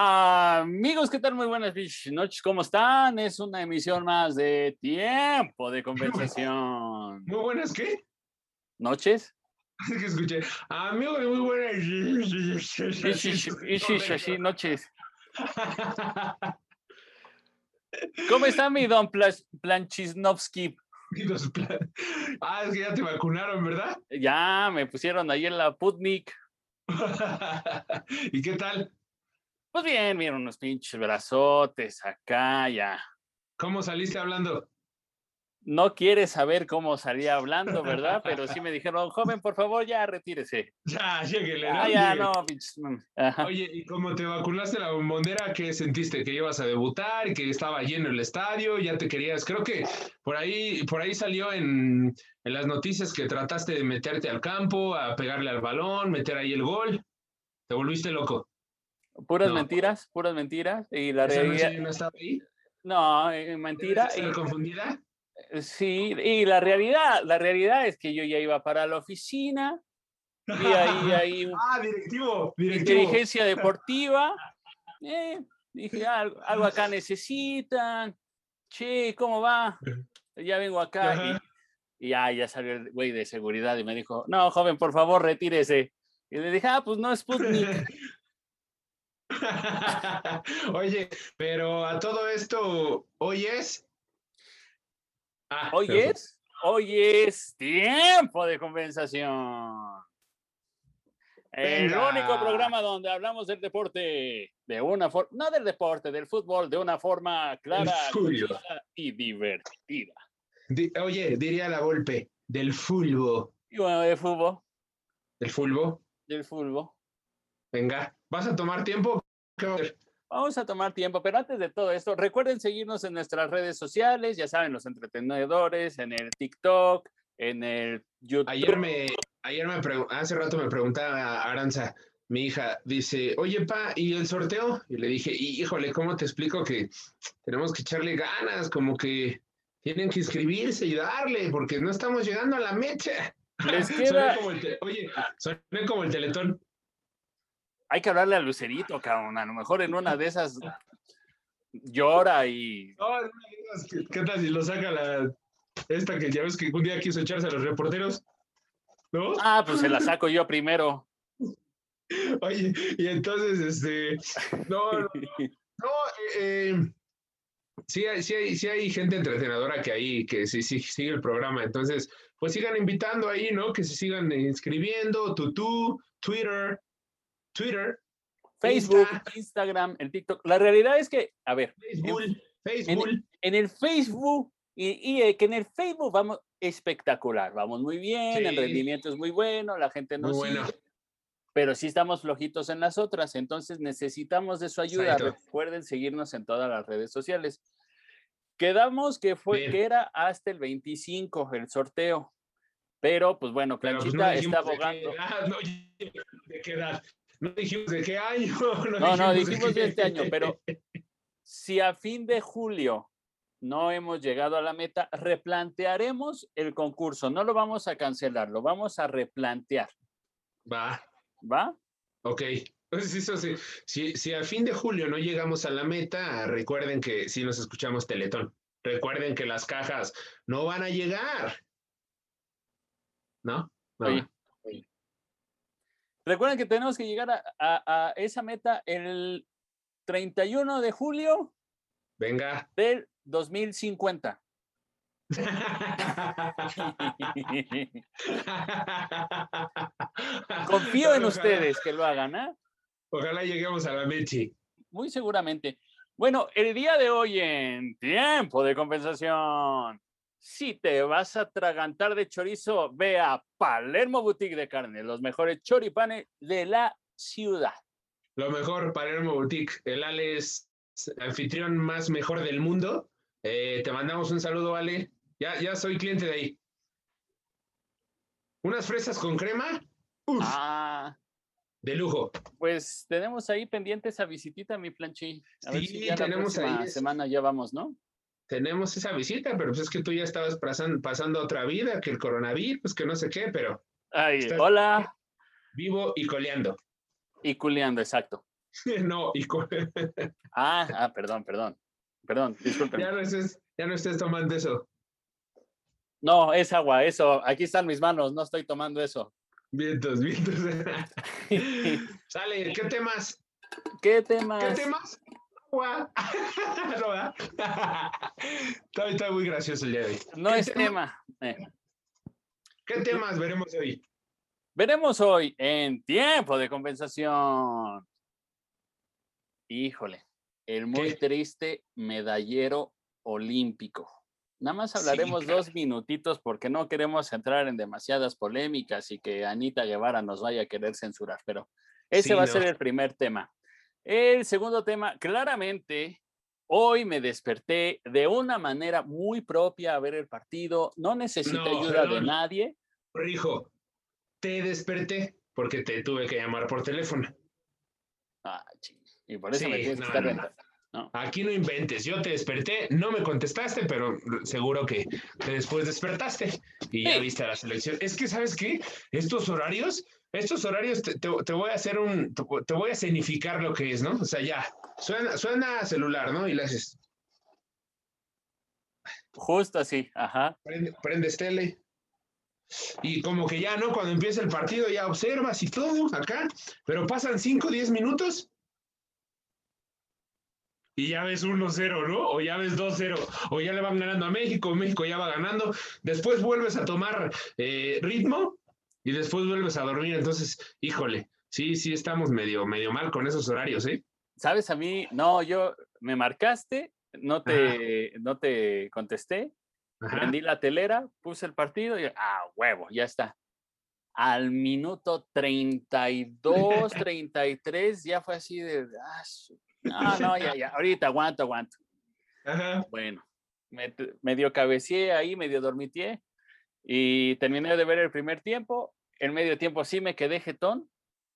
Amigos, ¿qué tal? Muy buenas noches, ¿cómo están? Es una emisión más de Tiempo de Conversación. Muy buenas, ¿qué? ¿Noches? Es que escuché, amigos, muy buenas. Noches. ¿Cómo está mi don Planchisnovsky? Ah, es que ya te vacunaron, ¿verdad? Ya, me pusieron ahí en la Putnik. ¿Y qué tal? Pues bien, miren, unos pinches brazotes acá, ya. ¿Cómo saliste hablando? No quieres saber cómo salía hablando, ¿verdad? Pero sí me dijeron, joven, por favor, ya retírese. Ya, lléguele. Ah, ya, no, pinches. Oye, ¿y cómo te vacunaste la bombondera? ¿Qué sentiste? ¿Que ibas a debutar? ¿Que estaba lleno el estadio? ¿Ya te querías? Creo que por ahí, por ahí salió en, en las noticias que trataste de meterte al campo, a pegarle al balón, meter ahí el gol. Te volviste loco. Puras mentiras, puras mentiras. Y la realidad. No, estaba ahí? no eh, mentira. ¿Estás confundida? Eh, sí, y la realidad, la realidad es que yo ya iba para la oficina. Y ahí, ahí. ah, directivo, directivo. Inteligencia deportiva. Eh, dije, algo, algo, acá necesitan. Che, ¿cómo va? Ya vengo acá. Y, y, ya, ya salió el güey de seguridad y me dijo, no, joven, por favor, retírese. Y le dije, ah, pues no Sputnik. Oye, pero a todo esto, ¿hoy es? Ah, hoy es, hoy es tiempo de compensación. El único programa donde hablamos del deporte de una forma, no del deporte, del fútbol, de una forma clara y divertida. oye, diría la golpe, del fútbol. Y bueno, del fútbol. ¿Del fútbol? Del fútbol. Venga, ¿vas a tomar tiempo? Vamos a tomar tiempo, pero antes de todo esto, recuerden seguirnos en nuestras redes sociales, ya saben, los entretenedores, en el TikTok, en el YouTube. Ayer me, ayer me hace rato me preguntaba Aranza, mi hija, dice, oye, pa, ¿y el sorteo? Y le dije, híjole, ¿cómo te explico que tenemos que echarle ganas? Como que tienen que inscribirse y darle, porque no estamos llegando a la mecha. Les queda... oye, soné como el teletón hay que hablarle a Lucerito, cabrón. A lo mejor en una de esas llora y. No, en una de esas, ¿qué tal si lo saca la. Esta que ya ves que un día quiso echarse a los reporteros? ¿No? Ah, pues se la saco yo primero. Oye, y entonces, este. No, no, no eh, sí, hay, sí, hay, sí hay gente entretenedora que ahí, que sí, sí sigue el programa. Entonces, pues sigan invitando ahí, ¿no? Que se sigan inscribiendo, Tutú, Twitter, Twitter, Facebook, Instagram, el TikTok. La realidad es que, a ver, Facebook, en, Facebook. En, el Facebook, y, y, que en el Facebook vamos espectacular, vamos muy bien, el rendimiento es muy bueno, la gente nos sigue, pero sí estamos flojitos en las otras, entonces necesitamos de su ayuda. Recuerden seguirnos en todas las redes sociales. Quedamos que fue que era hasta el 25 el sorteo. Pero, pues bueno, pues, Planchita está abogando. no, ¿De qué edad? No dijimos de qué año. No, no, dijimos, de, este año, pero si a fin de julio no hemos llegado a la meta, replantearemos el concurso. No lo vamos a cancelar, lo vamos a replantear. Va. ¿Va? Ok. Eso sí. Si, si a fin de julio no llegamos a la meta, recuerden que si nos escuchamos Teletón. Recuerden que las cajas no van a llegar. ¿No? no. Recuerden que tenemos que llegar a, esa meta el 31 de julio. Venga. Del 2050. Confío en ustedes que lo hagan, ¿eh? Ojalá lleguemos a la Mechi. Muy seguramente. Bueno, el día de hoy en Tiempo de Compensación si te vas a atragantar de chorizo, ve a Palermo Boutique de Carne, los mejores choripanes de la ciudad. Lo mejor, Palermo Boutique. El Ale es anfitrión más mejor del mundo. Eh, te mandamos un saludo, Ale. Ya, ya soy cliente de ahí. Unas fresas con crema. Uf, ah. De lujo. Pues tenemos ahí pendiente esa visitita, mi planchi. A sí, ver si ya tenemos la ahí. semana ya vamos, ¿no? Tenemos esa visita, pero pues es que tú ya estabas pasando, pasando otra vida, que el coronavirus, pues que no sé qué, pero... Ay, hola. Vivo y coleando. Y culeando, exacto. no, y ah, ah, perdón, perdón. Perdón, disculpen. Ya no estés, ya no estés tomando eso. No, es agua, eso. Aquí están mis manos, no estoy tomando eso. Vientos, vientos. Sale, ¿qué temas? ¿Qué temas? ¿Qué temas? Agua. no, está, está, muy gracioso el día de hoy. No es tema. Eh. ¿Qué temas veremos hoy? Veremos hoy en tiempo de compensación. Híjole, el muy triste medallero olímpico. Nada más hablaremos dos minutitos porque no queremos entrar en demasiadas polémicas y que Anita Guevara nos vaya a querer censurar, pero ese va a ser el primer tema. El segundo tema, claramente, hoy me desperté de una manera muy propia a ver el partido, no necesité ayuda de nadie. Rijo, te desperté porque te tuve que llamar por teléfono. Ah, y por eso me tienes que estar Aquí no inventes, yo te desperté, no me contestaste, pero seguro que, después despertaste y ya viste la selección. Es que, ¿sabes qué? Estos horarios, estos horarios te, voy a hacer un, te, voy a significar lo que es, ¿no? O sea, ya, suena, suena celular, ¿no? Y le haces. Justo así, ajá. prendes tele. Y como que ya, ¿no? Cuando empieza el partido ya observas y todo acá, pero pasan 5 o 10 minutos y ya ves 1-0, ¿no? O ya ves 2-0, o ya le van ganando a México, México ya va ganando, después vuelves a tomar eh, ritmo y después vuelves a dormir, entonces, híjole, sí, sí estamos medio, medio mal con esos horarios, ¿eh? Sabes, a mí, no, yo, me marcaste, no te, no te contesté, prendí la telera, puse el partido y, ah, huevo, ya está. Al minuto 32, 33, ya fue así de, ah, no, no, ya, ya, ahorita aguanto, aguanto. Bueno, me, medio cabeceé ahí, medio dormitié y terminé de ver el primer tiempo. El medio tiempo sí me quedé jetón.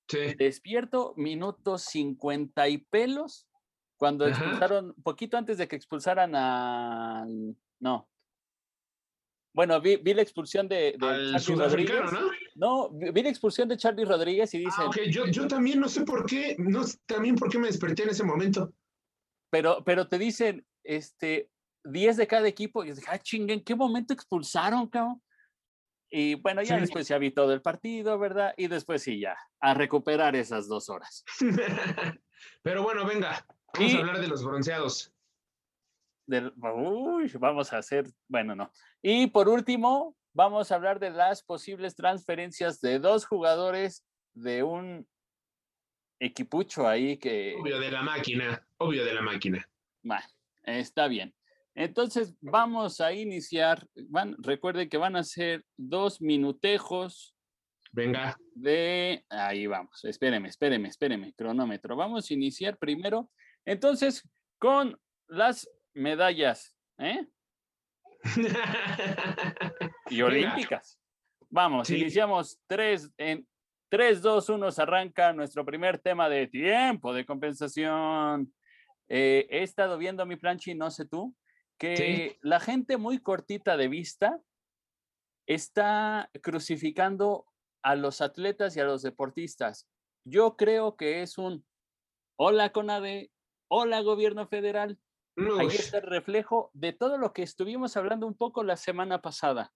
Sí. Despierto, minuto 50 y pelos, cuando expulsaron, poquito antes de que expulsaran a... No. Bueno, vi, la expulsión de, de Rodríguez. ¿no? No, vi la expulsión de Charlie Rodríguez y dice. Ah, ok, yo, yo también no sé por qué, no también por qué me desperté en ese momento. Pero, pero te dicen, este, 10 de cada equipo, y dije, ah, chingue, ¿en qué momento expulsaron, cabrón? Y bueno, ya después ya vi todo el partido, ¿verdad? Y después sí, ya, a recuperar esas dos horas. pero bueno, venga, vamos a hablar de los bronceados. uy, vamos a hacer, bueno, no. Y por último, vamos a hablar de las posibles transferencias de dos jugadores de un equipucho ahí que... Obvio de la máquina, obvio de la máquina. Bueno, está bien. Entonces vamos a iniciar. Van, recuerden que van a ser dos minutejos. Venga. De. Ahí vamos. Espéreme, espéreme, espéreme. Cronómetro. Vamos a iniciar primero. Entonces, con las medallas. ¿eh? y olímpicas. Vamos, iniciamos tres en 3, 2, 1, se arranca nuestro primer tema de tiempo de compensación. Eh, he estado viendo mi planchi, no sé tú, que la gente muy cortita de vista está crucificando a los atletas y a los deportistas. Yo creo que es un hola CONADE, hola gobierno federal, Ahí está el reflejo de todo lo que estuvimos hablando un poco la semana pasada.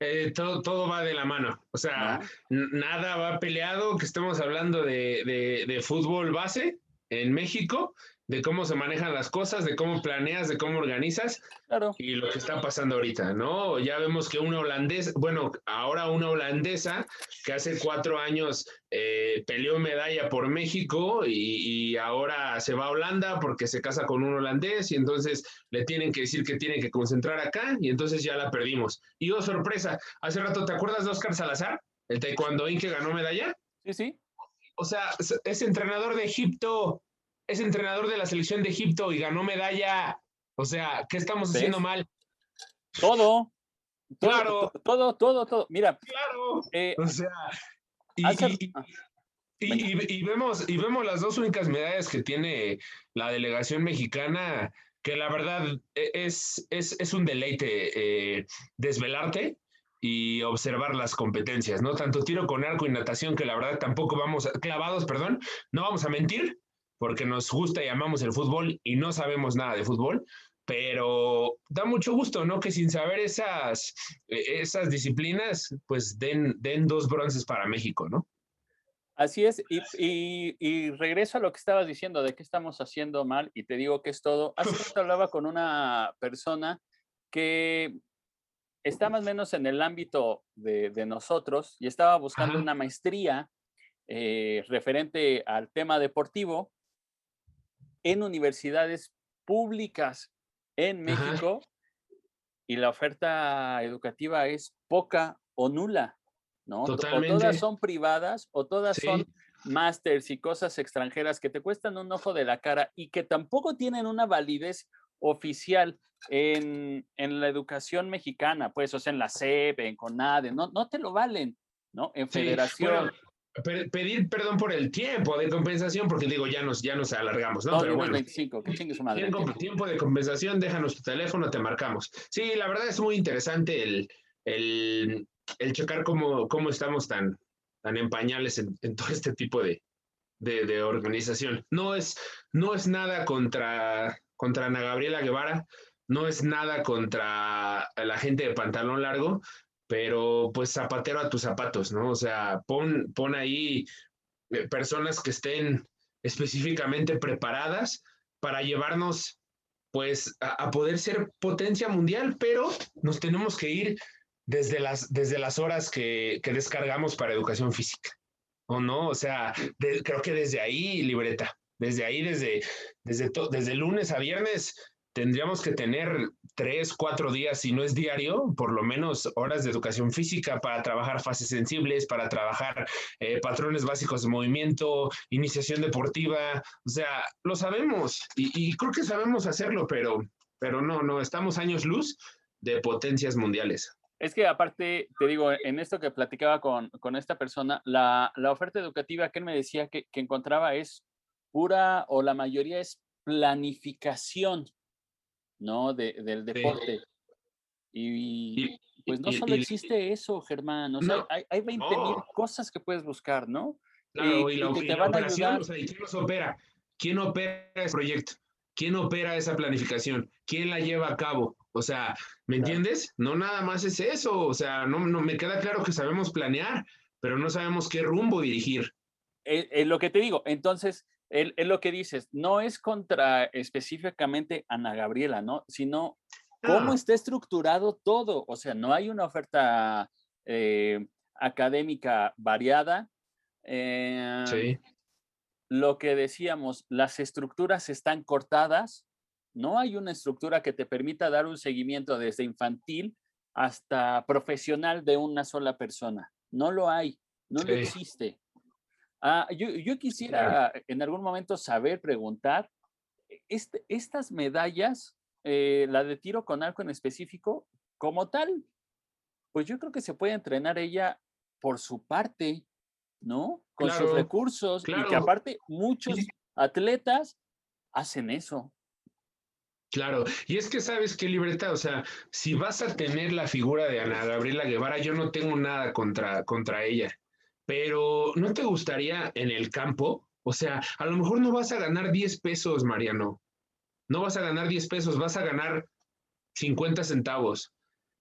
Eh, todo, todo va de la mano. O sea, nada va peleado que estemos hablando de, de, fútbol base en México de cómo se manejan las cosas, de cómo planeas, de cómo organizas claro. y lo que está pasando ahorita, ¿no? Ya vemos que una holandesa, bueno, ahora una holandesa que hace cuatro años eh, peleó medalla por México y, ahora se va a Holanda porque se casa con un holandés y entonces le tienen que decir que tiene que concentrar acá y entonces ya la perdimos. Y oh, sorpresa, hace rato, ¿te acuerdas de Oscar Salazar? El taekwondoín que ganó medalla. Sí, sí. O sea, es entrenador de Egipto es entrenador de la selección de Egipto y ganó medalla. O sea, ¿qué estamos haciendo mal? Todo. Claro. Todo, todo, todo. Mira. Claro. Eh, o sea, y, y, vemos, y vemos las dos únicas medallas que tiene la delegación mexicana, que la verdad e, es, es, es un deleite eh, desvelarte y observar las competencias, ¿no? Tanto tiro con arco y natación, que la verdad tampoco vamos, clavados, perdón, no vamos a mentir, porque nos gusta y amamos el fútbol y no sabemos nada de fútbol, pero da mucho gusto, ¿no? Que sin saber esas, e, esas disciplinas, pues den, den dos bronces para México, ¿no? Así es, y, y, regreso a lo que estabas diciendo de qué estamos haciendo mal, y te digo que es todo. Hace rato hablaba con una persona que está más o menos en el ámbito de, de nosotros y estaba buscando una maestría eh, referente al tema deportivo en universidades públicas en México y la oferta educativa es poca o nula, ¿no? O todas son privadas o todas son másters y cosas extranjeras que te cuestan un ojo de la cara y que tampoco tienen una validez oficial en, la educación mexicana, pues, o sea, en la SEP, en CONADE, no, no te lo valen, ¿no? En federación pedir perdón por el tiempo de compensación, porque digo, ya nos, ya nos alargamos, ¿no? Pero bueno. 25, ¿qué su madre? Tiempo, tiempo, de compensación, déjanos tu teléfono, te marcamos. Sí, la verdad es muy interesante el, el, el checar cómo, cómo estamos tan, tan en pañales en, en todo este tipo de, de, de, organización. No es, no es nada contra, contra Ana Gabriela Guevara, no es nada contra la gente de pantalón largo, pero pues zapatero a tus zapatos, ¿no? O sea, pon, pon ahí eh, personas que estén específicamente preparadas para llevarnos pues a, poder ser potencia mundial, pero nos tenemos que ir desde las, desde las horas que, que descargamos para educación física, ¿o no? O sea, creo que desde ahí, libreta, desde ahí, desde, desde, desde lunes a viernes, tendríamos que tener tres, cuatro días, si no es diario, por lo menos horas de educación física para trabajar fases sensibles, para trabajar eh, patrones básicos de movimiento, iniciación deportiva. O sea, lo sabemos y, creo que sabemos hacerlo, pero, pero no, no, estamos años luz de potencias mundiales. Es que aparte, te digo, en esto que platicaba con, con esta persona, la, la, oferta educativa que él me decía que, que encontraba es pura o la mayoría es planificación ¿no? De, del deporte. Y, pues no solo existe eso, Germán, o sea, hay, hay 20 mil cosas que puedes buscar, ¿no? Claro, y, que te van a ayudar. ¿quién los opera? ¿Quién opera ese proyecto? ¿Quién opera esa planificación? ¿Quién la lleva a cabo? O sea, ¿me entiendes? No nada más es eso, o sea, no, no me queda claro que sabemos planear, pero no sabemos qué rumbo dirigir. Es, eh, eh, lo que te digo, entonces, es lo que dices, no es contra específicamente Ana Gabriela, ¿no? Sino cómo está estructurado todo. O sea, no hay una oferta eh, académica variada. Em, sí. Lo que decíamos, las estructuras están cortadas. No hay una estructura que te permita dar un seguimiento desde infantil hasta profesional de una sola persona. No lo hay, no lo existe. Ah, yo, yo, quisiera en algún momento saber, preguntar, este, estas medallas, eh, la de tiro con arco en específico, como tal, pues yo creo que se puede entrenar ella por su parte, ¿no? Con sus recursos y que aparte muchos atletas hacen eso. Claro, y es que sabes qué libreta, o sea, si vas a tener la figura de Ana Gabriela Guevara, yo no tengo nada contra, contra ella pero ¿no te gustaría en el campo? O sea, a lo mejor no vas a ganar 10 pesos, Mariano. No vas a ganar 10 pesos, vas a ganar 50 centavos.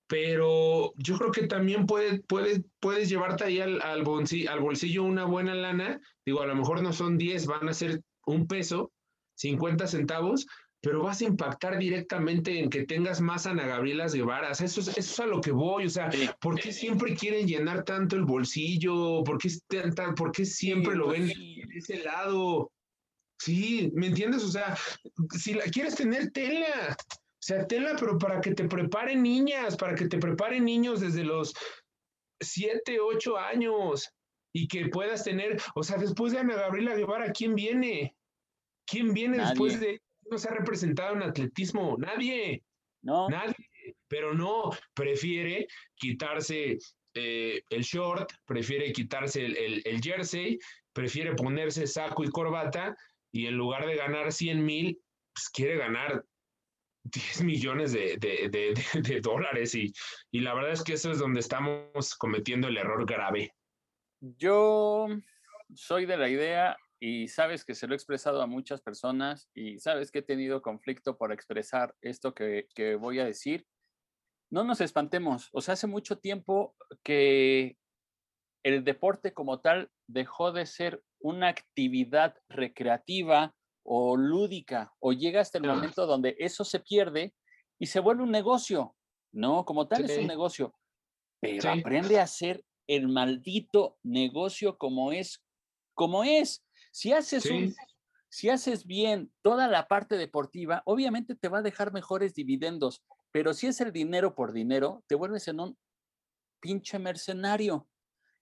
Pero yo creo que también puede, puede, puedes llevarte ahí al, al, bolsillo, al bolsillo una buena lana. Digo, a lo mejor no son 10, van a ser un peso, 50 centavos, pero vas a impactar directamente en que tengas más Ana Gabrielas Guevara. Eso es, eso es a lo que voy. O sea, ¿por qué siempre quieren llenar tanto el bolsillo? ¿Por qué, por qué siempre lo pues ven de ese lado? Sí, ¿me entiendes? O sea, si la quieres tener tela, o sea, tela, pero para que te preparen niñas, para que te preparen niños desde los siete, ocho años y que puedas tener, o sea, después de Ana Gabriela Guevara, ¿quién viene? ¿Quién viene después de no se ha representado en atletismo? Nadie. No. Nadie. Pero no, prefiere quitarse eh, el short, prefiere quitarse el, jersey, prefiere ponerse saco y corbata y en lugar de ganar 100 mil, pues quiere ganar 10 millones de, dólares y, y, la verdad es que eso es donde estamos cometiendo el error grave. Yo soy de la idea y sabes que se lo he expresado a muchas personas y sabes que he tenido conflicto por expresar esto que, que voy a decir, no nos espantemos. O sea, hace mucho tiempo que el deporte como tal dejó de ser una actividad recreativa o lúdica, o llega hasta el momento donde eso se pierde y se vuelve un negocio. No, como tal es un negocio, pero aprende a hacer el maldito negocio como es, como es. Si haces un, si haces bien toda la parte deportiva, obviamente te va a dejar mejores dividendos, pero si es el dinero por dinero, te vuelves en un pinche mercenario.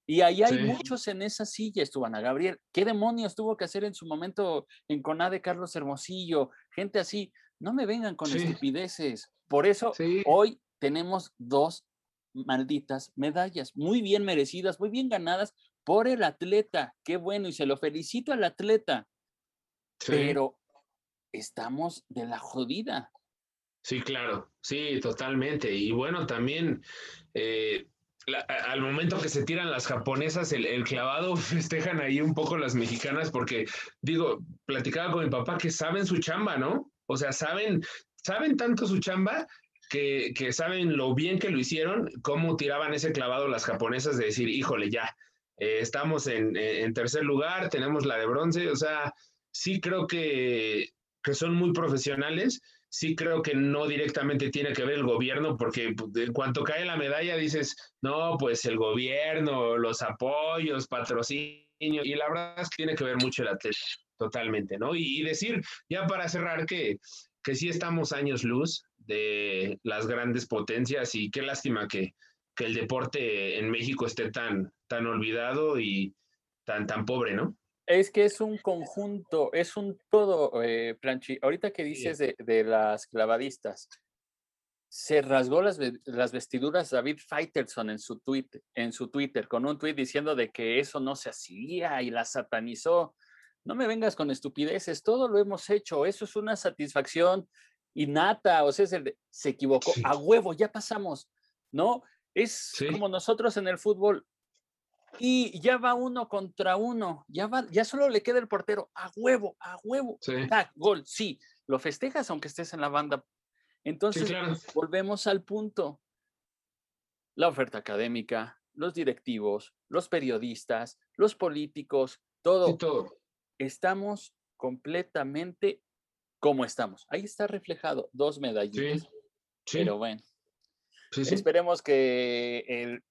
Y ahí hay muchos en esa silla, estuvo Ana Gabriel. ¿Qué demonios tuvo que hacer en su momento en Conade Carlos Hermosillo? Gente así, no me vengan con estupideces. Por eso hoy tenemos dos malditas medallas, muy bien merecidas, muy bien ganadas por el atleta. Qué bueno, y se lo felicito al atleta. Pero estamos de la jodida. Sí, claro, sí, totalmente. Y bueno, también eh, al momento que se tiran las japonesas el, clavado, festejan ahí un poco las mexicanas porque, digo, platicaba con mi papá que saben su chamba, ¿no? O sea, saben, saben tanto su chamba que, que saben lo bien que lo hicieron, cómo tiraban ese clavado las japonesas de decir, híjole, ya, eh, estamos en, en, tercer lugar, tenemos la de bronce, o sea, sí creo que, que son muy profesionales sí creo que no directamente tiene que ver el gobierno, porque pues, en cuanto cae la medalla dices, no, pues el gobierno, los apoyos, patrocinio, y la verdad es que tiene que ver mucho el atleta, totalmente, ¿no? Y, decir, ya para cerrar, que, que sí estamos años luz de las grandes potencias y qué lástima que, que el deporte en México esté tan, tan olvidado y tan, tan pobre, ¿no? Es que es un conjunto, es un todo, eh, Planchi. Ahorita que dices de, las clavadistas, se rasgó las, las, vestiduras David Faitelson en su, tweet, en su Twitter, con un tweet diciendo de que eso no se hacía y la satanizó. No me vengas con estupideces, todo lo hemos hecho, eso es una satisfacción innata, o sea, se equivocó, a huevo, ya pasamos, ¿no? Es como nosotros en el fútbol, y ya va uno contra uno, ya va, ya solo le queda el portero, a huevo, a huevo, sí. gol, sí, lo festejas aunque estés en la banda. Entonces, volvemos al punto. La oferta académica, los directivos, los periodistas, los políticos, todo. todo. Estamos completamente como estamos. Ahí está reflejado, dos medallitas. Pero bueno, esperemos que el,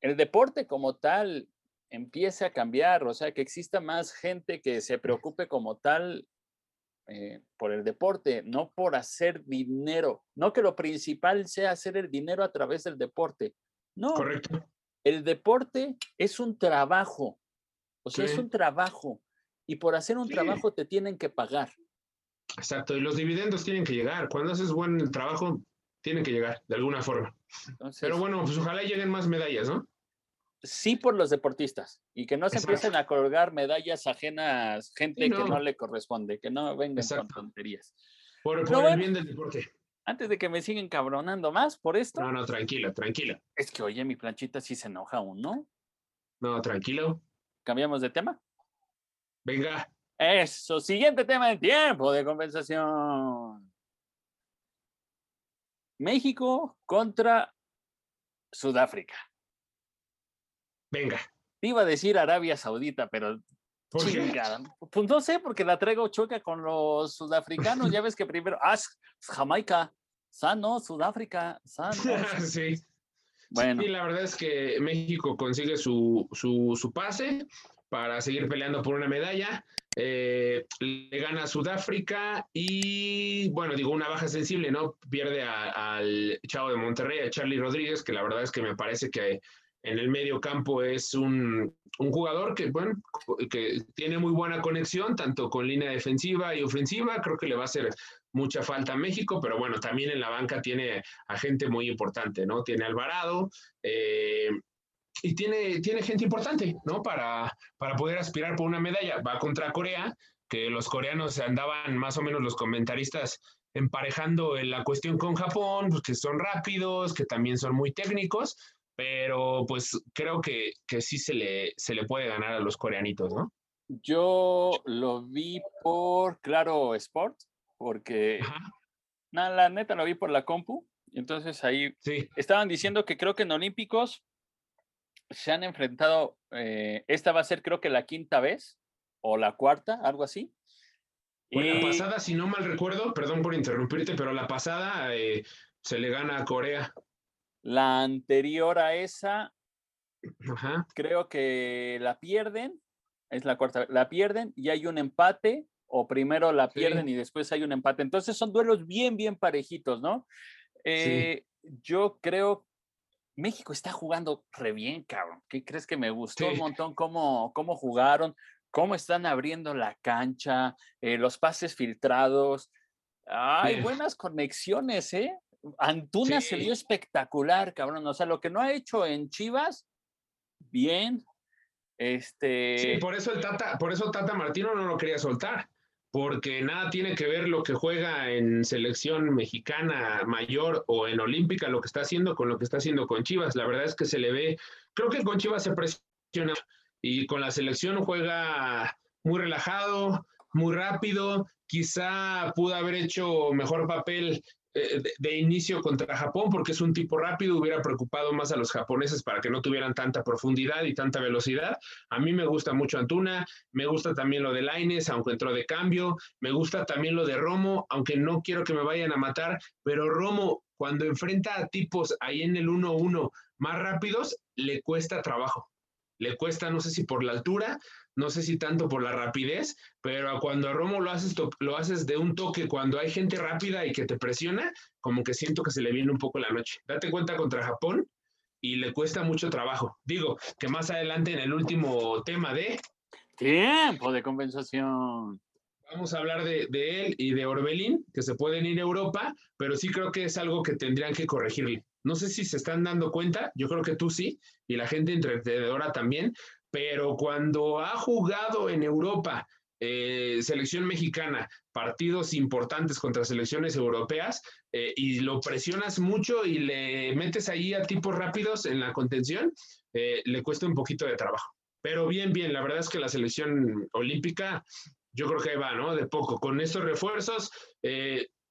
el deporte como tal empiece a cambiar, o sea, que exista más gente que se preocupe como tal eh, por el deporte, no por hacer dinero, no que lo principal sea hacer el dinero a través del deporte. No, Correcto. el deporte es un trabajo, o sea, es un trabajo, y por hacer un trabajo te tienen que pagar. Exacto, y los dividendos tienen que llegar. Cuando haces buen trabajo, tienen que llegar de alguna forma. Pero bueno, pues ojalá lleguen más medallas, ¿no? sí por los deportistas y que no se empiecen a colgar medallas ajenas, gente que no le corresponde, que no vengan con tonterías. Por, el bien del deporte. Antes de que me sigan cabronando más por esto. No, no, tranquila, tranquila. Es que, oye, mi planchita sí se enoja aún, ¿no? No, tranquilo. ¿Cambiamos de tema? Venga. Eso, siguiente tema del tiempo de compensación. México contra Sudáfrica. Venga. iba a decir Arabia Saudita, pero chingada. Pues no sé, porque la traigo choca con los sudafricanos. ya ves que primero, ah, Jamaica, sano, Sudáfrica, sano. sí. Bueno. Sí, la verdad es que México consigue su, su, pase para seguir peleando por una medalla. Eh, le gana a Sudáfrica y, bueno, digo, una baja sensible, ¿no? Pierde al Chavo de Monterrey, a Charlie Rodríguez, que la verdad es que me parece que en el medio campo es un, jugador que, bueno, que tiene muy buena conexión, tanto con línea defensiva y ofensiva. Creo que le va a hacer mucha falta a México, pero bueno, también en la banca tiene a gente muy importante, ¿no? Tiene Alvarado eh, y tiene, tiene gente importante, ¿no? Para, para poder aspirar por una medalla. Va contra Corea, que los coreanos andaban más o menos los comentaristas emparejando en la cuestión con Japón, pues que son rápidos, que también son muy técnicos, pero pues creo que, que sí se le, se le puede ganar a los coreanitos, ¿no? Yo lo vi por Claro Sport, porque nada, la neta lo vi por la compu. Entonces ahí estaban diciendo que creo que en Olímpicos se han enfrentado, eh, esta va a ser creo que la quinta vez o la cuarta, algo así. Bueno, la pasada, si no mal recuerdo, perdón por interrumpirte, pero la pasada eh, se le gana a Corea. La anterior a esa, creo que la pierden, es la cuarta, la pierden y hay un empate, o primero la pierden y después hay un empate. Entonces son duelos bien, bien parejitos, ¿no? Eh, yo creo México está jugando re bien, cabrón. ¿Qué crees que me gustó un montón cómo, cómo jugaron, cómo están abriendo la cancha, eh, los pases filtrados? Hay buenas conexiones, ¿eh? Antuna se vio espectacular, cabrón. O sea, lo que no ha hecho en Chivas, bien. Este. Sí, por eso el Tata, por eso Tata Martino no lo quería soltar porque nada tiene que ver lo que juega en selección mexicana mayor o en olímpica, lo que está haciendo con lo que está haciendo con Chivas. La verdad es que se le ve, creo que con Chivas se presiona y con la selección juega muy relajado, muy rápido, quizá pudo haber hecho mejor papel eh, de, inicio contra Japón, porque es un tipo rápido, hubiera preocupado más a los japoneses para que no tuvieran tanta profundidad y tanta velocidad. A mí me gusta mucho Antuna, me gusta también lo de Laines, aunque entró de cambio, me gusta también lo de Romo, aunque no quiero que me vayan a matar, pero Romo, cuando enfrenta a tipos ahí en el 1-1 más rápidos, le cuesta trabajo. Le cuesta, no sé si por la altura, no sé si tanto por la rapidez, pero cuando a Romo lo haces, lo haces de un toque, cuando hay gente rápida y que te presiona, como que siento que se le viene un poco la noche. Date cuenta contra Japón y le cuesta mucho trabajo. Digo, que más adelante en el último tema de... Tiempo de compensación. Vamos a hablar de, de él y de Orbelín, que se pueden ir a Europa, pero sí creo que es algo que tendrían que corregirle. No sé si se están dando cuenta, yo creo que tú sí, y la gente entretenedora también, pero cuando ha jugado en Europa eh, selección mexicana, partidos importantes contra selecciones europeas, eh, y lo presionas mucho y le metes ahí a tipos rápidos en la contención, eh, le cuesta un poquito de trabajo. Pero bien, bien, la verdad es que la selección olímpica, yo creo que va, ¿no? De poco. Con estos refuerzos,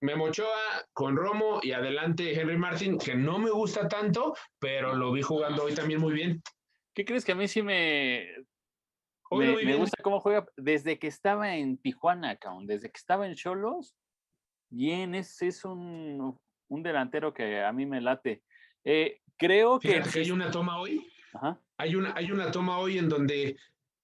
Memochoa con Romo y adelante Henry Martin, que no me gusta tanto, pero lo vi jugando hoy también muy bien. ¿Qué crees que a mí sí me, me, gusta cómo juega? Desde que estaba en Tijuana, desde que estaba en Cholos, bien, es, es un, delantero que a mí me late. Eh, creo que... hay una toma hoy. Hay, una, hay una toma hoy en donde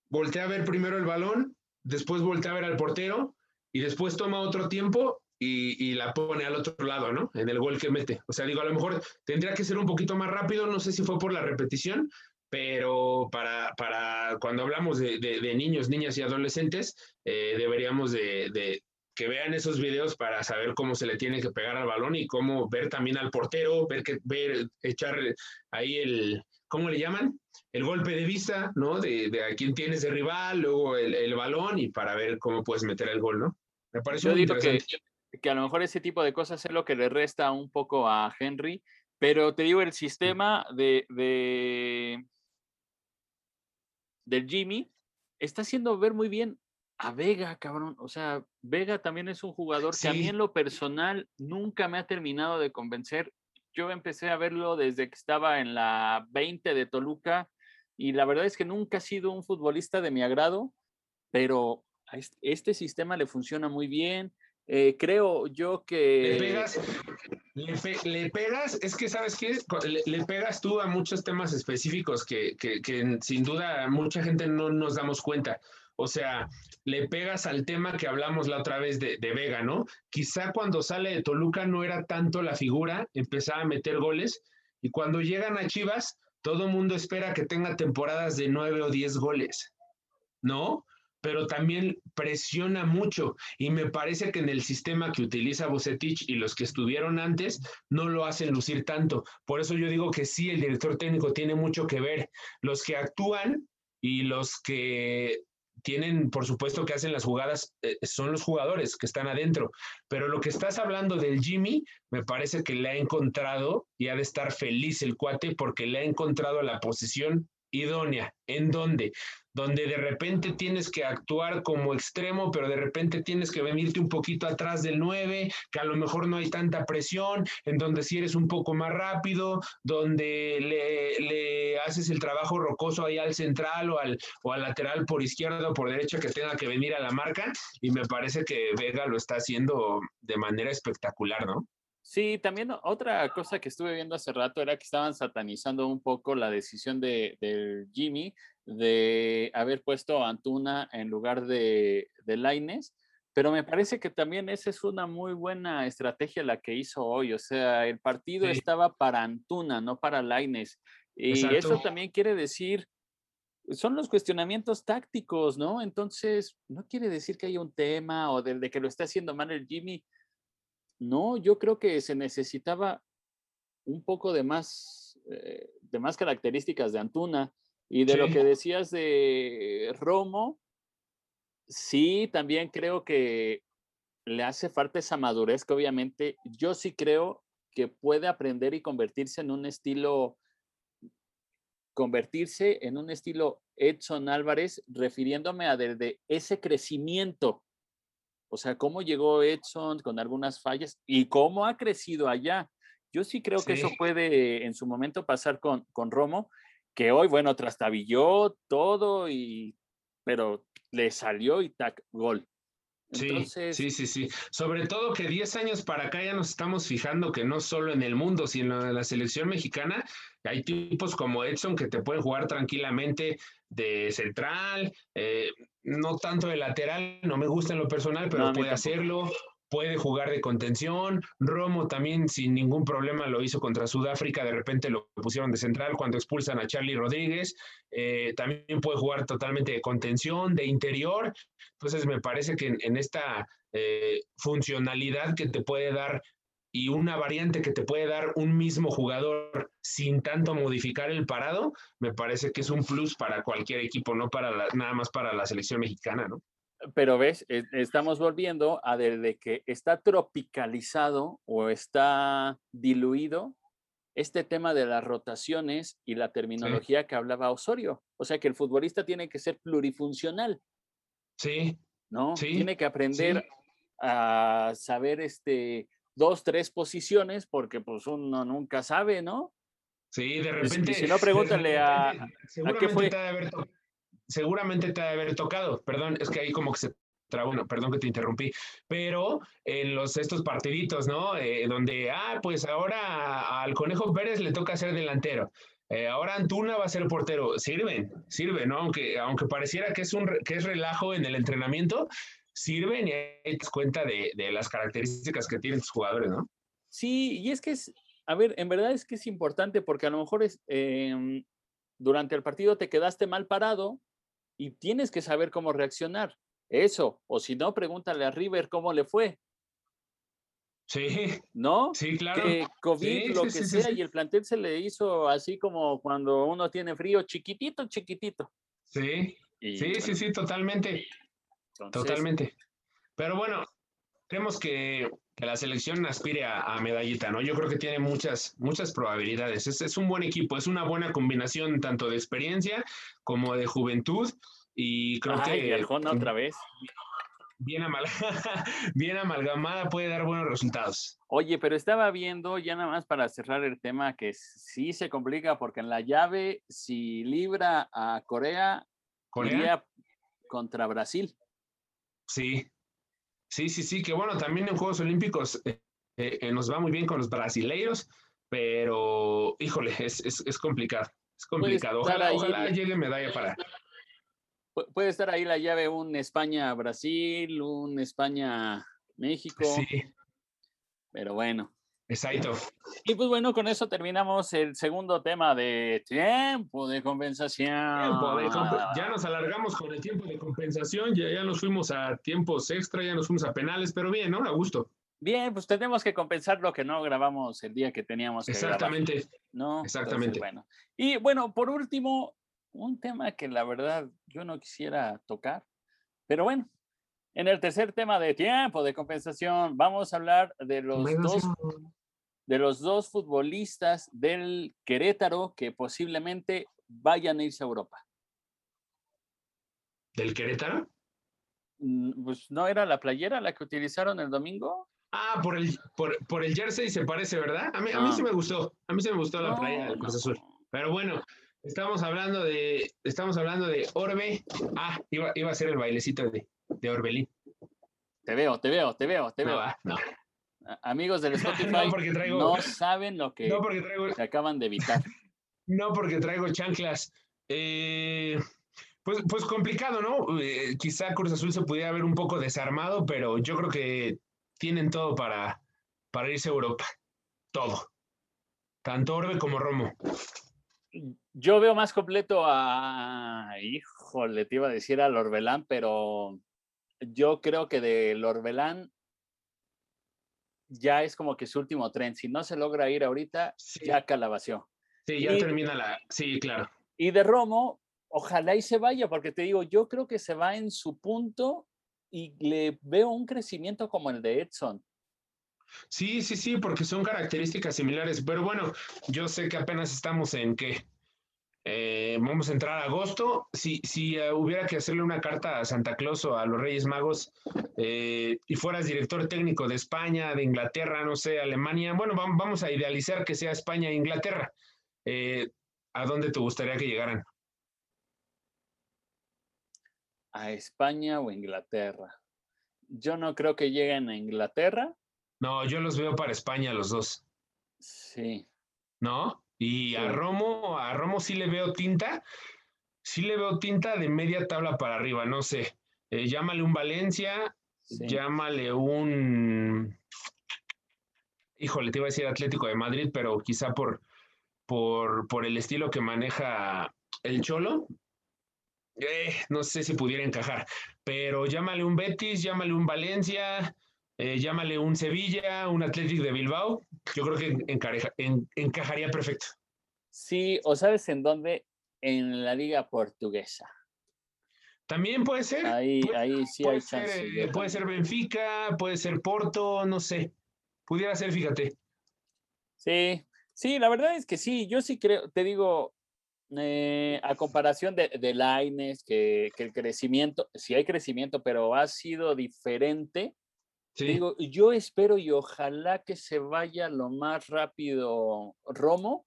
voltea a ver primero el balón, después voltea a ver al portero y después toma otro tiempo y, y, la pone al otro lado, ¿no? En el gol que mete. O sea, digo, a lo mejor tendría que ser un poquito más rápido, no sé si fue por la repetición, pero para, para cuando hablamos de, de, niños, niñas y adolescentes, eh, deberíamos de, de, que vean esos videos para saber cómo se le tiene que pegar al balón y cómo ver también al portero, ver, que, ver echar ahí el, ¿cómo le llaman? El golpe de vista, ¿no? De, de a quién tienes de rival, luego el, el, balón y para ver cómo puedes meter el gol, ¿no? Me parece Yo digo que, que a lo mejor ese tipo de cosas es lo que le resta un poco a Henry, pero te digo, el sistema de, de del Jimmy, está haciendo ver muy bien a Vega, cabrón. O sea, Vega también es un jugador que a mí en lo personal nunca me ha terminado de convencer. Yo empecé a verlo desde que estaba en la 20 de Toluca y la verdad es que nunca ha sido un futbolista de mi agrado, pero a este sistema le funciona muy bien. Eh, creo yo que... Le pegas, le, pegas, es que sabes qué, le, pegas tú a muchos temas específicos que, que, que, sin duda mucha gente no nos damos cuenta. O sea, le pegas al tema que hablamos la otra vez de, de Vega, ¿no? Quizá cuando sale de Toluca no era tanto la figura, empezaba a meter goles y cuando llegan a Chivas, todo el mundo espera que tenga temporadas de nueve o diez goles, ¿no? Pero también presiona mucho y me parece que en el sistema que utiliza Bucetich y los que estuvieron antes no lo hacen lucir tanto. Por eso yo digo que sí, el director técnico tiene mucho que ver. Los que actúan y los que tienen, por supuesto, que hacen las jugadas, eh, son los jugadores que están adentro. Pero lo que estás hablando del Jimmy, me parece que le ha encontrado y ha de estar feliz el cuate porque le ha encontrado la posición idónea. ¿En dónde? Donde de repente tienes que actuar como extremo, pero de repente tienes que venirte un poquito atrás del 9, que a lo mejor no hay tanta presión, en donde si eres un poco más rápido, donde le, haces el trabajo rocoso ahí al central o al, o al lateral por izquierda o por derecha que tenga que venir a la marca. Y me parece que Vega lo está haciendo de manera espectacular, ¿no? Sí, también otra cosa que estuve viendo hace rato era que estaban satanizando un poco la decisión de, Jimmy de haber puesto a Antuna en lugar de, de Laines, pero me parece que también esa es una muy buena estrategia la que hizo hoy. O sea, el partido estaba para Antuna, no para Laines. Y eso también quiere decir, son los cuestionamientos tácticos, ¿no? Entonces, no quiere decir que haya un tema o de, de que lo esté haciendo mal el Jimmy no, yo creo que se necesitaba un poco de más, eh, de más características de Antuna y de lo que decías de Romo. Sí, también creo que le hace falta esa madurez que obviamente yo sí creo que puede aprender y convertirse en un estilo, convertirse en un estilo Edson Álvarez, refiriéndome a desde ese crecimiento o sea, cómo llegó Edson con algunas fallas y cómo ha crecido allá. Yo sí creo que eso puede en su momento pasar con, con Romo, que hoy, bueno, trastabilló todo, y, pero le salió y tac, gol. Sí, sí, sí, sí. Sobre todo que 10 años para acá ya nos estamos fijando que no solo en el mundo, sino en la selección mexicana, hay tipos como Edson que te pueden jugar tranquilamente de central, eh, no tanto de lateral, no me gusta en lo personal, pero puede hacerlo puede jugar de contención. Romo también sin ningún problema lo hizo contra Sudáfrica, de repente lo pusieron de central cuando expulsan a Charlie Rodríguez. Eh, también puede jugar totalmente de contención, de interior. Entonces me parece que en, esta eh, funcionalidad que te puede dar y una variante que te puede dar un mismo jugador sin tanto modificar el parado, me parece que es un plus para cualquier equipo, no para nada más para la selección mexicana, ¿no? pero ves, estamos volviendo a desde que está tropicalizado o está diluido este tema de las rotaciones y la terminología que hablaba Osorio. O sea que el futbolista tiene que ser plurifuncional. Sí. ¿No? Tiene que aprender a saber este dos, tres posiciones, porque pues uno nunca sabe, ¿no? Sí, de repente. si no, pregúntale a, a, qué fue seguramente te ha de haber tocado. Perdón, es que ahí como que se trabó, perdón que te interrumpí, pero en los estos partiditos, ¿no? Eh, donde, ah, pues ahora al Conejo Pérez le toca ser delantero. Eh, ahora Antuna va a ser portero. Sirven, sirven, ¿no? Aunque, aunque pareciera que es, un, que es relajo en el entrenamiento, sirven y te das cuenta de, de, las características que tienen tus jugadores, ¿no? Sí, y es que es, a ver, en verdad es que es importante porque a lo mejor es, em, durante el partido te quedaste mal parado y tienes que saber cómo reaccionar. Eso, o si no, pregúntale a River cómo le fue. Sí. ¿No? Sí, claro. Que COVID, lo que sea, y el plantel se le hizo así como cuando uno tiene frío, chiquitito, chiquitito. Sí. sí, sí, sí, totalmente. Totalmente. Pero bueno, creemos que, la selección aspire a, medallita, ¿no? Yo creo que tiene muchas, muchas probabilidades. Es, es, un buen equipo, es una buena combinación tanto de experiencia como de juventud. Y creo que. Arjona otra vez. Bien, bien amalgamada puede dar buenos resultados. Oye, pero estaba viendo, ya nada más para cerrar el tema, que sí se complica porque en la llave, si libra a Corea, Corea contra Brasil. Sí, Sí, sí, sí, que bueno, también en Juegos Olímpicos eh, eh, nos va muy bien con los brasileiros, pero híjole, es, complicado, es complicado. Ojalá, llegue medalla para... Puede estar ahí la llave un España-Brasil, un España-México. Sí. Pero bueno. Exacto. Y pues bueno, con eso terminamos el segundo tema de tiempo de compensación. ya nos alargamos con el tiempo de compensación, ya, ya nos fuimos a tiempos extra, ya nos fuimos a penales, pero bien, ¿no? A gusto. Bien, pues tenemos que compensar lo que no grabamos el día que teníamos que Exactamente. ¿no? Exactamente. bueno. Y bueno, por último, un tema que la verdad yo no quisiera tocar, pero bueno, en el tercer tema de tiempo de compensación, vamos a hablar de los dos de los dos futbolistas del Querétaro que posiblemente vayan a irse a Europa. ¿Del Querétaro? Mm, pues no era la playera la que utilizaron el domingo. Ah, por el, por, el jersey se parece, ¿verdad? A mí, a mí sí me gustó. A mí sí me gustó la playa del Cruz Azul. Pero bueno, estamos hablando de, estamos hablando de Orbe. Ah, iba, iba a ser el bailecito de, de Orbelín. Te veo, te veo, te veo, te veo. no amigos del Spotify no, saben lo que se acaban de evitar. no porque traigo chanclas. Eh, pues, pues complicado, ¿no? Eh, quizá Cruz Azul se pudiera ver un poco desarmado, pero yo creo que tienen todo para, para irse a Europa. Todo. Tanto Orbe como Romo. Yo veo más completo a, híjole, te iba a decir al Orbelán, pero yo creo que del Orbelán ya es como que su último tren. Si no se logra ir ahorita, ya calabació. Sí, ya termina la. Sí, claro. Y de Romo, ojalá y se vaya, porque te digo, yo creo que se va en su punto y le veo un crecimiento como el de Edson. Sí, sí, sí, porque son características similares. Pero bueno, yo sé que apenas estamos en qué. Eh, vamos a entrar a agosto. Si, si eh, hubiera que hacerle una carta a Santa Claus o a los Reyes Magos eh, y fueras director técnico de España, de Inglaterra, no sé, Alemania, bueno, vamos a idealizar que sea España e Inglaterra. ¿A dónde te gustaría que llegaran? A España o Inglaterra. Yo no creo que lleguen a Inglaterra. No, yo los veo para España los dos. Sí. ¿No? Y a Romo, a Romo sí le veo tinta, sí le veo tinta de media tabla para arriba, no sé. Eh, llámale un Valencia, llámale un. Híjole, te iba a decir Atlético de Madrid, pero quizá por, por, por el estilo que maneja el Cholo, eh, no sé si pudiera encajar. Pero llámale un Betis, llámale un Valencia, eh, llámale un Sevilla, un Athletic de Bilbao, yo creo que encajaría perfecto. Sí, o sabes en dónde? En la liga portuguesa. También puede ser. Ahí, ahí sí hay chance. Eh, puede ser Benfica, puede ser Porto, no sé. Pudiera ser, fíjate. Sí, sí, la verdad es que sí, yo sí creo, te digo, eh, a comparación de, de Laines, que, que, el crecimiento, sí hay crecimiento, pero ha sido diferente Digo, yo espero y ojalá que se vaya lo más rápido Romo,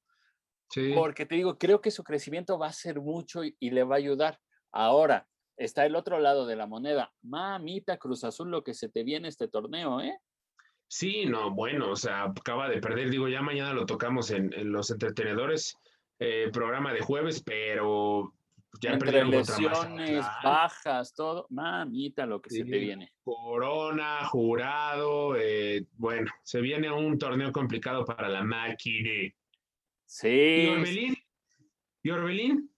porque te digo, creo que su crecimiento va a ser mucho y, le va a ayudar. Ahora, está el otro lado de la moneda. Mamita Cruz Azul, lo que se te viene este torneo, ¿eh? Sí, no, bueno, o sea, acaba de perder, digo, ya mañana lo tocamos en, los entretenedores, eh, programa de jueves, pero ya Entre lesiones, bajas, todo, mamita, lo que se te viene. Corona, jurado, eh, bueno, se viene un torneo complicado para la máquina. Sí. ¿Y Orbelín? ¿Y Orbelín?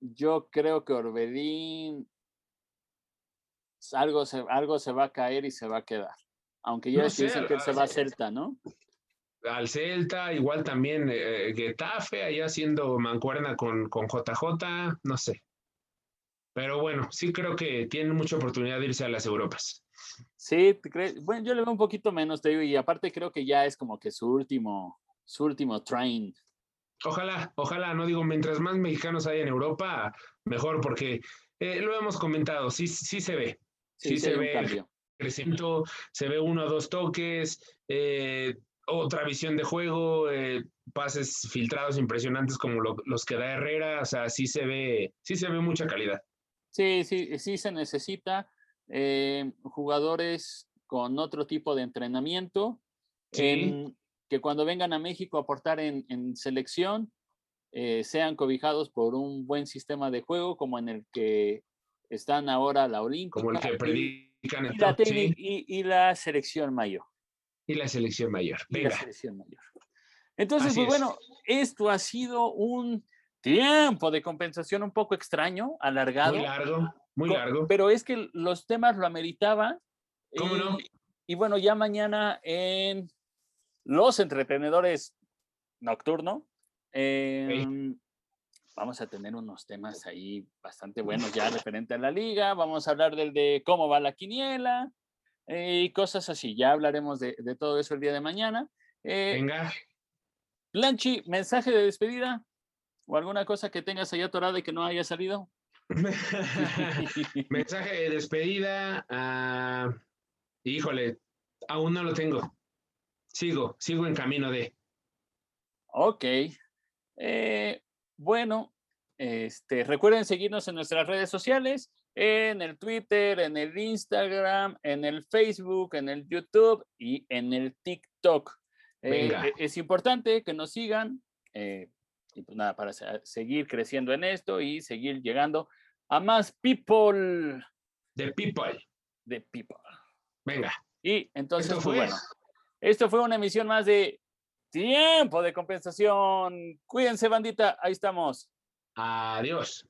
Yo creo que Orbelín algo se, algo se va a caer y se va a quedar. Aunque ya dicen que se va a Celta, ¿no? Al Celta, igual también eh, Getafe, ahí haciendo mancuerna con, con JJ, no sé. Pero bueno, sí creo que tiene mucha oportunidad de irse a las Europas. Sí, bueno, yo le veo un poquito menos, te digo, y aparte creo que ya es como que su último, su último train. Ojalá, ojalá, no digo, mientras más mexicanos hay en Europa, mejor, porque eh, lo hemos comentado, sí, sí se ve. Sí, se ve crecimiento, se ve uno o dos toques, eh, otra visión de juego, eh, pases filtrados impresionantes como los que da Herrera, o sea, sí se ve, sí se ve mucha calidad. Sí, sí, sí se necesita eh, jugadores con otro tipo de entrenamiento, que cuando vengan a México a aportar en, selección, eh, sean cobijados por un buen sistema de juego como en el que están ahora la Olímpica. Como el que predican y la selección mayor y la selección mayor. Venga. la selección mayor. Entonces, pues bueno, esto ha sido un tiempo de compensación un poco extraño, alargado. Muy largo, muy largo. Pero es que los temas lo ameritaban. ¿Cómo no? Y bueno, ya mañana en Los Entretenedores Nocturno, em, vamos a tener unos temas ahí bastante buenos ya referente a la liga. Vamos a hablar del de cómo va la quiniela. Y cosas así. Ya hablaremos de, todo eso el día de mañana. Eh, Venga. Blanchi, mensaje de despedida o alguna cosa que tengas allá atorada y que no haya salido. mensaje de despedida. Híjole, aún no lo tengo. Sigo, sigo en camino de. Ok. Eh, bueno, este, recuerden seguirnos en nuestras redes sociales en el Twitter, en el Instagram, en el Facebook, en el YouTube y en el TikTok. Eh, e, es importante que nos sigan eh, y pues nada, para seguir creciendo en esto y seguir llegando a más people. De people. De people. Venga. Y entonces, pues, bueno, esto fue una emisión más de Tiempo de Compensación. Cuídense, bandita. Ahí estamos. Adiós.